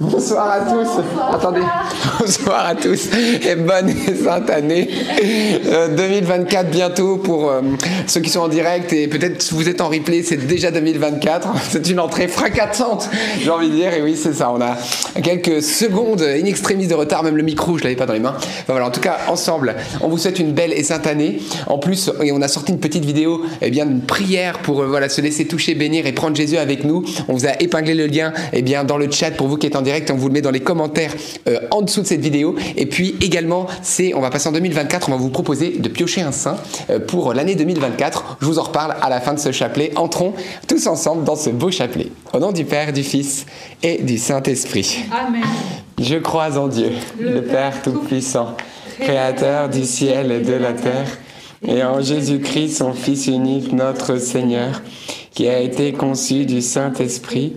Bonsoir à tous. Attendez. Bonsoir à tous et bonne et sainte année 2024 euh, bientôt pour euh, ceux qui sont en direct et peut-être si vous êtes en replay, c'est déjà 2024. C'est une entrée fracassante, j'ai envie de dire. Et oui, c'est ça. On a quelques secondes in extremis de retard, même le micro, je l'avais pas dans les mains. Enfin, voilà, en tout cas, ensemble, on vous souhaite une belle et sainte année. En plus, on a sorti une petite vidéo, eh bien, une prière pour euh, voilà se laisser toucher, bénir et prendre Jésus avec nous. On vous a épinglé le lien, eh bien, dans le chat pour vous qui êtes en direct. On vous le met dans les commentaires euh, en dessous de cette vidéo. Et puis également, c'est, on va passer en 2024, on va vous proposer de piocher un saint euh, pour l'année 2024. Je vous en reparle à la fin de ce chapelet. Entrons tous ensemble dans ce beau chapelet. Au nom du Père, du Fils et du Saint-Esprit. Amen. Je crois en Dieu, le, Père Tout-Puissant, Créateur du ciel et de la terre, et en Jésus-Christ, son Fils unique, notre Seigneur, qui a été conçu du Saint-Esprit,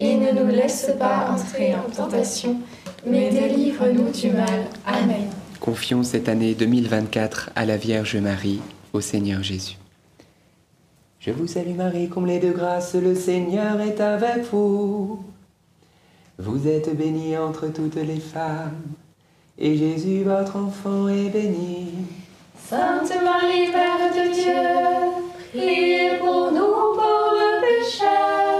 et ne nous laisse pas entrer en tentation, mais délivre-nous du mal. Amen. Confions cette année 2024 à la Vierge Marie, au Seigneur Jésus. Je vous salue Marie, comblée de grâce, le Seigneur est avec vous. Vous êtes bénie entre toutes les femmes, et Jésus, votre enfant, est béni. Sainte Marie, Mère de Dieu, priez pour nous pauvres pécheurs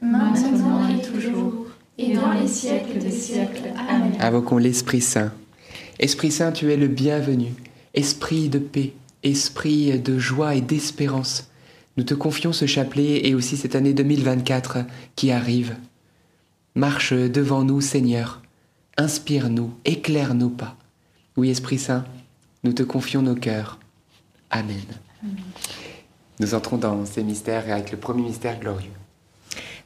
maintenant et toujours, et dans les siècles des siècles. Amen. Invoquons l'Esprit Saint. Esprit Saint, tu es le bienvenu, esprit de paix, esprit de joie et d'espérance. Nous te confions ce chapelet et aussi cette année 2024 qui arrive. Marche devant nous, Seigneur. Inspire-nous, éclaire nos pas. Oui, Esprit Saint, nous te confions nos cœurs. Amen. Nous entrons dans ces mystères avec le premier mystère glorieux.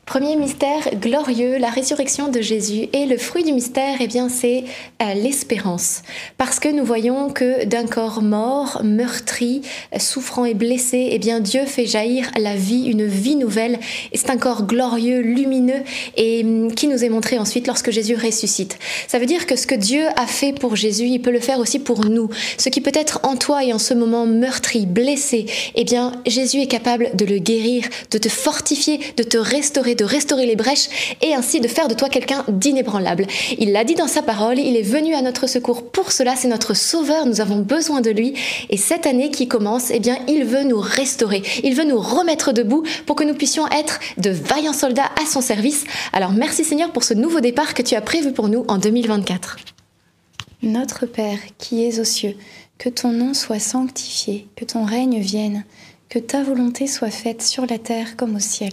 Premier mystère glorieux, la résurrection de Jésus. Et le fruit du mystère, eh bien, c'est euh, l'espérance. Parce que nous voyons que d'un corps mort, meurtri, souffrant et blessé, eh bien, Dieu fait jaillir la vie, une vie nouvelle. Et c'est un corps glorieux, lumineux, et hum, qui nous est montré ensuite lorsque Jésus ressuscite. Ça veut dire que ce que Dieu a fait pour Jésus, il peut le faire aussi pour nous. Ce qui peut être en toi et en ce moment meurtri, blessé, eh bien, Jésus est capable de le guérir, de te fortifier, de te restaurer, de restaurer les brèches et ainsi de faire de toi quelqu'un d'inébranlable. Il l'a dit dans sa parole, il est venu à notre secours pour cela, c'est notre sauveur, nous avons besoin de lui et cette année qui commence, eh bien, il veut nous restaurer, il veut nous remettre debout pour que nous puissions être de vaillants soldats à son service. Alors merci Seigneur pour ce nouveau départ que tu as prévu pour nous en 2024. Notre Père qui es aux cieux, que ton nom soit sanctifié, que ton règne vienne, que ta volonté soit faite sur la terre comme au ciel.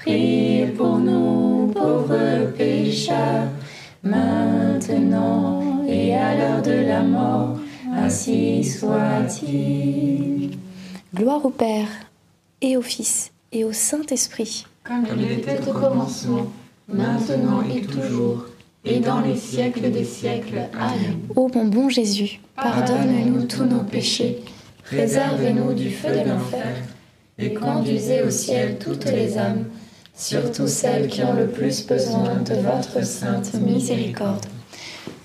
priez pour nous pauvres pécheurs, maintenant et à l'heure de la mort. Ainsi soit-il. Gloire au Père, et au Fils, et au Saint-Esprit. Comme il était au commencement, maintenant et toujours, et dans les siècles des siècles. Amen. Ô mon bon Jésus, Pardonne-nous tous nos péchés, préservez-nous du feu de l'enfer, et conduisez au ciel toutes les âmes, surtout celles qui ont le plus besoin de votre sainte miséricorde.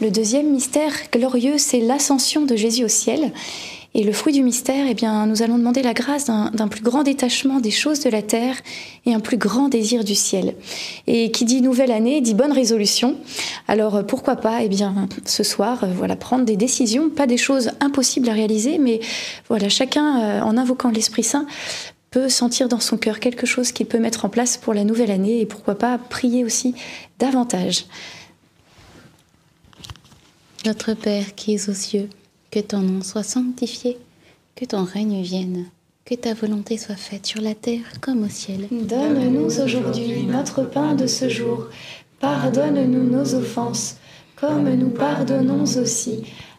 Le deuxième mystère glorieux, c'est l'ascension de Jésus au ciel. Et le fruit du mystère, eh bien, nous allons demander la grâce d'un plus grand détachement des choses de la terre et un plus grand désir du ciel. Et qui dit nouvelle année dit bonne résolution. Alors pourquoi pas, eh bien, ce soir, euh, voilà, prendre des décisions, pas des choses impossibles à réaliser, mais voilà, chacun, euh, en invoquant l'Esprit Saint, peut sentir dans son cœur quelque chose qu'il peut mettre en place pour la nouvelle année et pourquoi pas prier aussi davantage. Notre Père qui es aux cieux, que ton nom soit sanctifié, que ton règne vienne, que ta volonté soit faite sur la terre comme au ciel. Donne-nous aujourd'hui notre pain de ce jour. Pardonne-nous nos offenses, comme nous pardonnons aussi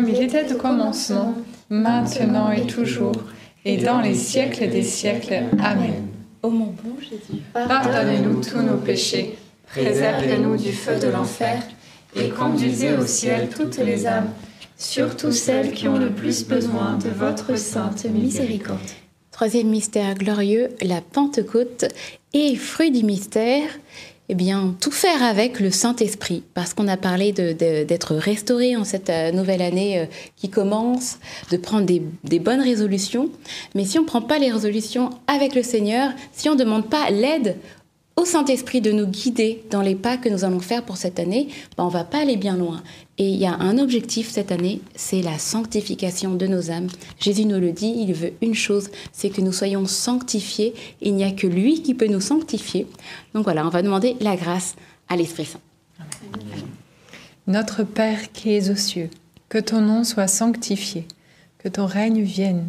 Comme il était au commencement, maintenant et toujours, et dans les siècles des siècles. Amen. Ô mon bon Jésus, Pardonnez-nous tous nos péchés, Préservez-nous du feu de l'enfer et conduisez au ciel toutes les âmes, surtout celles qui ont le plus besoin de votre sainte miséricorde. Troisième mystère glorieux, la Pentecôte. Et fruit du mystère, eh bien, tout faire avec le Saint-Esprit, parce qu'on a parlé d'être restauré en cette euh, nouvelle année euh, qui commence, de prendre des, des bonnes résolutions. Mais si on ne prend pas les résolutions avec le Seigneur, si on ne demande pas l'aide au Saint-Esprit de nous guider dans les pas que nous allons faire pour cette année, ben, on va pas aller bien loin. Et il y a un objectif cette année, c'est la sanctification de nos âmes. Jésus nous le dit, il veut une chose, c'est que nous soyons sanctifiés. Il n'y a que lui qui peut nous sanctifier. Donc voilà, on va demander la grâce à l'Esprit Saint. Notre Père qui es aux cieux, que ton nom soit sanctifié, que ton règne vienne,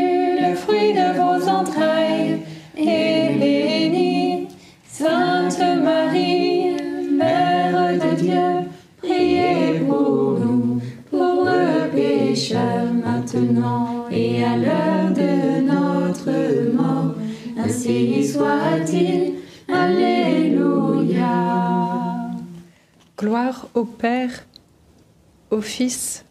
béni. Sainte Marie, Mère de Dieu, priez pour nous, pauvres pécheurs, maintenant et à l'heure de notre mort. Ainsi soit-il. Alléluia. Gloire au Père, au Fils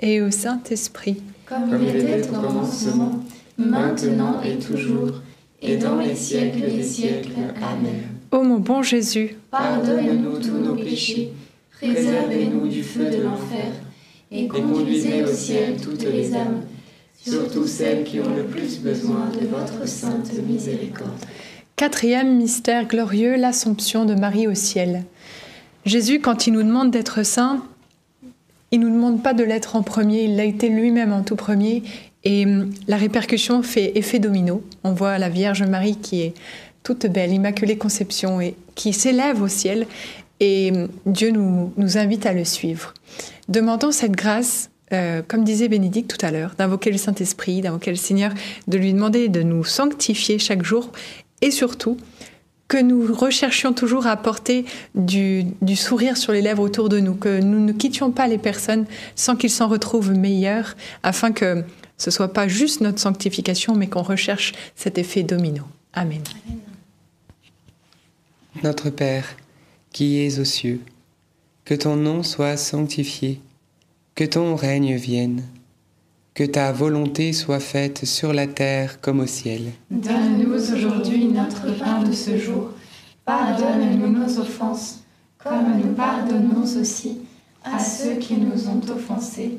et au Saint-Esprit. Comme il était au commencement, maintenant et toujours, et dans les siècles des siècles. Amen. Ô mon bon Jésus, Pardonne-nous tous nos péchés, préservez-nous du feu de l'enfer, et conduisez au ciel toutes les âmes, surtout celles qui ont le plus besoin de votre sainte miséricorde. Quatrième mystère glorieux, l'Assomption de Marie au ciel. Jésus, quand il nous demande d'être saint, il nous demande pas de l'être en premier, il l'a été lui-même en tout premier, et hum, la répercussion fait effet domino. On voit la Vierge Marie qui est toute belle, Immaculée Conception, et qui s'élève au ciel, et hum, Dieu nous, invite à le suivre. Demandons cette grâce euh, comme disait Bénédicte tout à l'heure, d'invoquer le Saint-Esprit, d'invoquer le Seigneur, de lui demander de nous sanctifier chaque jour et surtout que nous recherchions toujours à apporter du, du, sourire sur les lèvres autour de nous, que nous ne quittions pas les personnes sans qu'ils s'en retrouvent meilleurs, afin que ce soit pas juste notre sanctification, mais qu'on recherche cet effet domino. Amen. Notre Père, qui es aux cieux, que ton nom soit sanctifié, que ton règne vienne, que ta volonté soit faite sur la terre comme au ciel. Donne-nous aujourd'hui notre pain de ce jour. Pardonne-nous nos offenses, comme nous pardonnons aussi à ceux qui nous ont offensés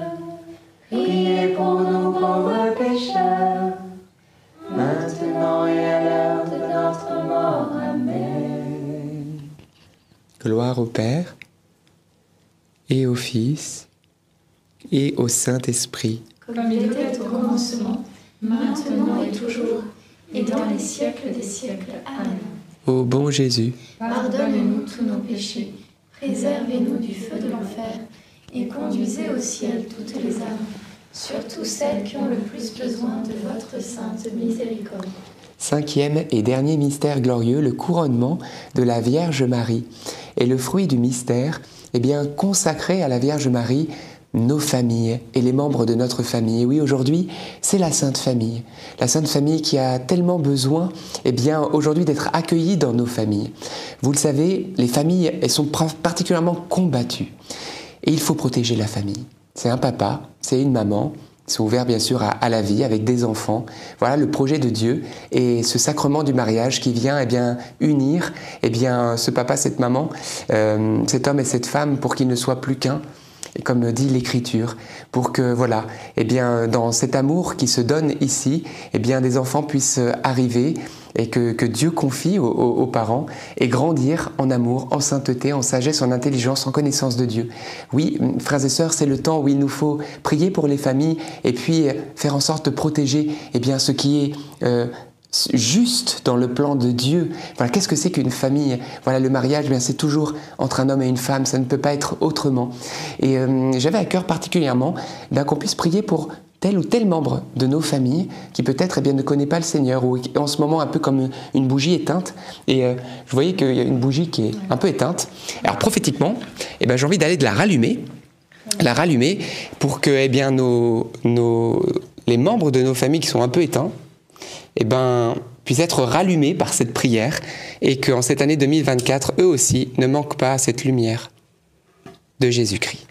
priez pour nous pauvres pécheurs, maintenant et à l'heure de notre mort. Amen. Gloire au Père, et au Fils, et au Saint-Esprit. Comme il était au commencement, maintenant et toujours, et dans les siècles des siècles. Amen. Ô bon Jésus, Pardonnez-nous tous nos péchés, préservez-nous du feu de l'enfer, et conduisez au ciel toutes les âmes, surtout celles qui ont le plus besoin de votre sainte miséricorde. Cinquième et dernier mystère glorieux, le couronnement de la Vierge Marie. Et le fruit du mystère, eh bien, consacré à la Vierge Marie nos familles et les membres de notre famille. Et oui, aujourd'hui, c'est la Sainte Famille. La Sainte Famille qui a tellement besoin, eh bien, aujourd'hui d'être accueillie dans nos familles. Vous le savez, les familles, sont particulièrement combattues. Et il faut protéger la famille. C'est un papa, c'est une maman, sont ouverts bien sûr à, la vie avec des enfants. Voilà le projet de Dieu et ce sacrement du mariage qui vient eh bien unir eh bien ce papa, cette maman, euh, cet homme et cette femme pour qu'ils ne soient plus qu'un et comme dit l'Écriture, pour que voilà, eh bien, dans cet amour qui se donne ici, eh bien, des enfants puissent arriver et que, Dieu confie aux, parents et grandir en amour, en sainteté, en sagesse, en intelligence, en connaissance de Dieu. Oui, frères et sœurs, c'est le temps où il nous faut prier pour les familles et puis faire en sorte de protéger eh bien, ce qui est euh, juste dans le plan de Dieu. Voilà, qu'est-ce que c'est qu'une famille? Voilà, le mariage, bien c'est toujours entre un homme et une femme, ça ne peut pas être autrement. Et euh, j'avais à cœur particulièrement qu'on puisse prier pour tel ou tel membre de nos familles qui peut-être eh bien, ne connaît pas le Seigneur ou en ce moment un peu comme une bougie éteinte. Et euh, je qu'il y a une bougie qui est un peu éteinte. Alors prophétiquement, eh ben, j'ai envie d'aller de la rallumer, la rallumer pour que eh les membres de nos familles qui sont un peu éteints eh ben, puissent être rallumés par cette prière et qu'en cette année 2024, eux aussi ne manquent pas à cette lumière de Jésus-Christ.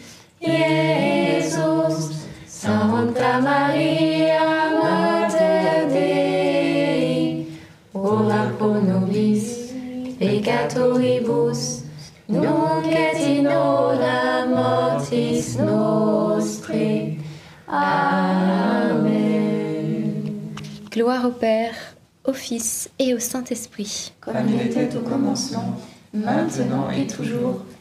Iesus. Sancta Maria, Mater Dei, ora pro nobis peccatoribus, nunc et in hora mortis nostre. Amen. Gloire au Père, au Fils et au Saint-Esprit. Comme il était au commencement, maintenant et toujours,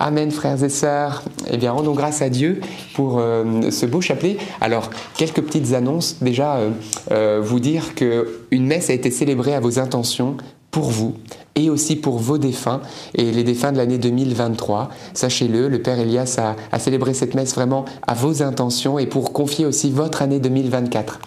Amen, frères et sœurs. Eh bien, rendons grâce à Dieu pour euh, ce beau chapelet. Alors, quelques petites annonces. Déjà, euh, euh, vous dire que une messe a été célébrée à vos intentions pour vous et aussi pour vos défunts et les défunts de l'année 2023. Sachez-le, le Père Elias a, célébré cette messe vraiment à vos intentions et pour confier aussi votre année 2024.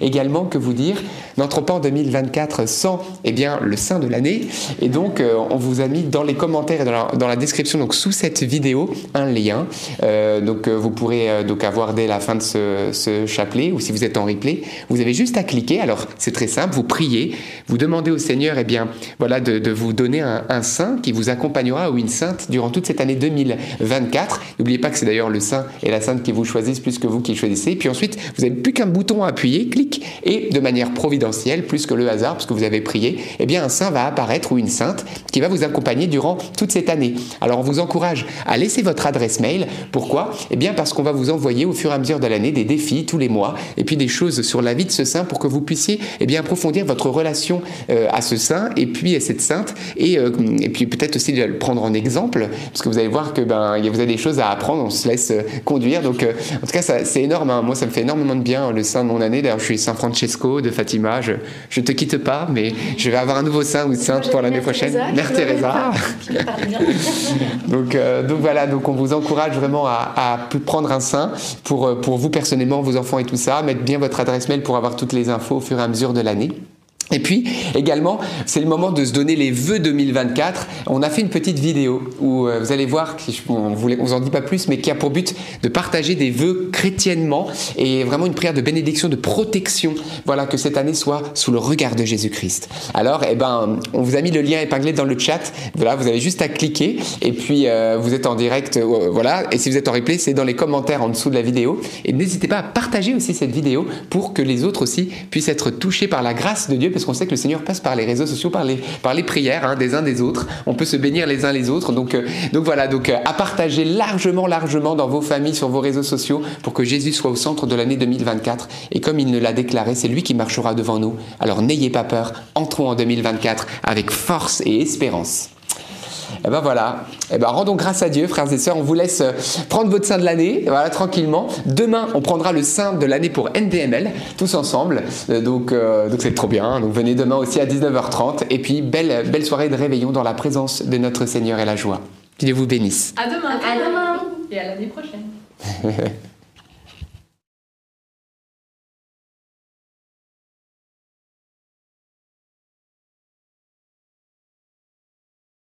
Également, que vous dire, n'entrons pas en 2024 sans eh bien, le saint de l'année. Et donc, euh, on vous a mis dans les commentaires et dans la, description, donc sous cette vidéo, un lien. Euh, donc, euh, vous pourrez donc avoir dès la fin de ce, chapelet, ou si vous êtes en replay, vous avez juste à cliquer. Alors, c'est très simple, vous priez, vous demandez au Seigneur, eh bien, voilà, de vous donner un, saint qui vous accompagnera ou une sainte durant toute cette année 2024. N'oubliez pas que c'est d'ailleurs le saint et la sainte qui vous choisissent plus que vous qui choisissez. Puis ensuite, vous n'avez plus qu'un bouton à appuyer, clic, et de manière providentielle, plus que le hasard, parce que vous avez prié, eh bien un saint va apparaître ou une sainte qui va vous accompagner durant toute cette année. Alors on vous encourage à laisser votre adresse mail. Pourquoi? Eh bien parce qu'on va vous envoyer au fur et à mesure de l'année des défis tous les mois, et puis des choses sur la vie de ce saint pour que vous puissiez eh bien approfondir votre relation euh, à ce saint et puis à cette sainte, et, euh, et puis peut-être aussi de le prendre en exemple, parce que vous allez voir que ben il y a- vous avez des choses à apprendre, on se laisse euh, conduire. Donc euh, en tout cas c'est énorme. hein. Moi ça me fait énormément de bien le saint de mon année. D'ailleurs je suis Saint Francesco de Fatima. Je je te quitte pas, mais je vais avoir un nouveau saint ou sainte pour l'année prochaine. Mère Teresa. Donc, euh, donc voilà, donc on vous encourage vraiment à, prendre un sein pour, pour vous personnellement, vos enfants et tout ça, mettre bien votre adresse mail pour avoir toutes les infos au fur et à mesure de l'année. Et puis également, c'est le moment de se donner les vœux 2024. On a fait une petite vidéo où euh, vous allez voir, on on vous en dit pas plus, mais qui a pour but de partager des vœux chrétiennement et vraiment une prière de bénédiction, de protection. Voilà, que cette année soit sous le regard de Jésus-Christ. Alors, eh ben, on vous a mis le lien épinglé dans le chat. Voilà, vous avez juste à cliquer et puis euh, vous êtes en direct. euh, voilà, et si vous êtes en replay, c'est dans les commentaires en dessous de la vidéo. Et n'hésitez pas à partager aussi cette vidéo pour que les autres aussi puissent être touchés par la grâce de Dieu, qu'on sait que le Seigneur passe par les réseaux sociaux, par les, par les prières hein, des uns des autres. On peut se bénir les uns les autres. Donc, euh, donc voilà, donc euh, à partager largement, largement dans vos familles, sur vos réseaux sociaux, pour que Jésus soit au centre de l'année 2024. Et comme il ne l'a déclaré, c'est lui qui marchera devant nous. Alors n'ayez pas peur, entrons en 2024 avec force et espérance. Et ben voilà. Et ben rendons grâce à Dieu, frères et sœurs. On vous laisse euh, prendre votre sein de l'année, voilà, tranquillement. Demain, on prendra le sein de l'année pour NDML, tous ensemble. Euh, Donc, euh, donc c'est trop bien. Donc venez demain aussi à 19h30. Et puis belle, belle soirée de réveillon dans la présence de notre Seigneur et la joie. Que Dieu vous bénisse. À demain. À demain. Et à l'année prochaine.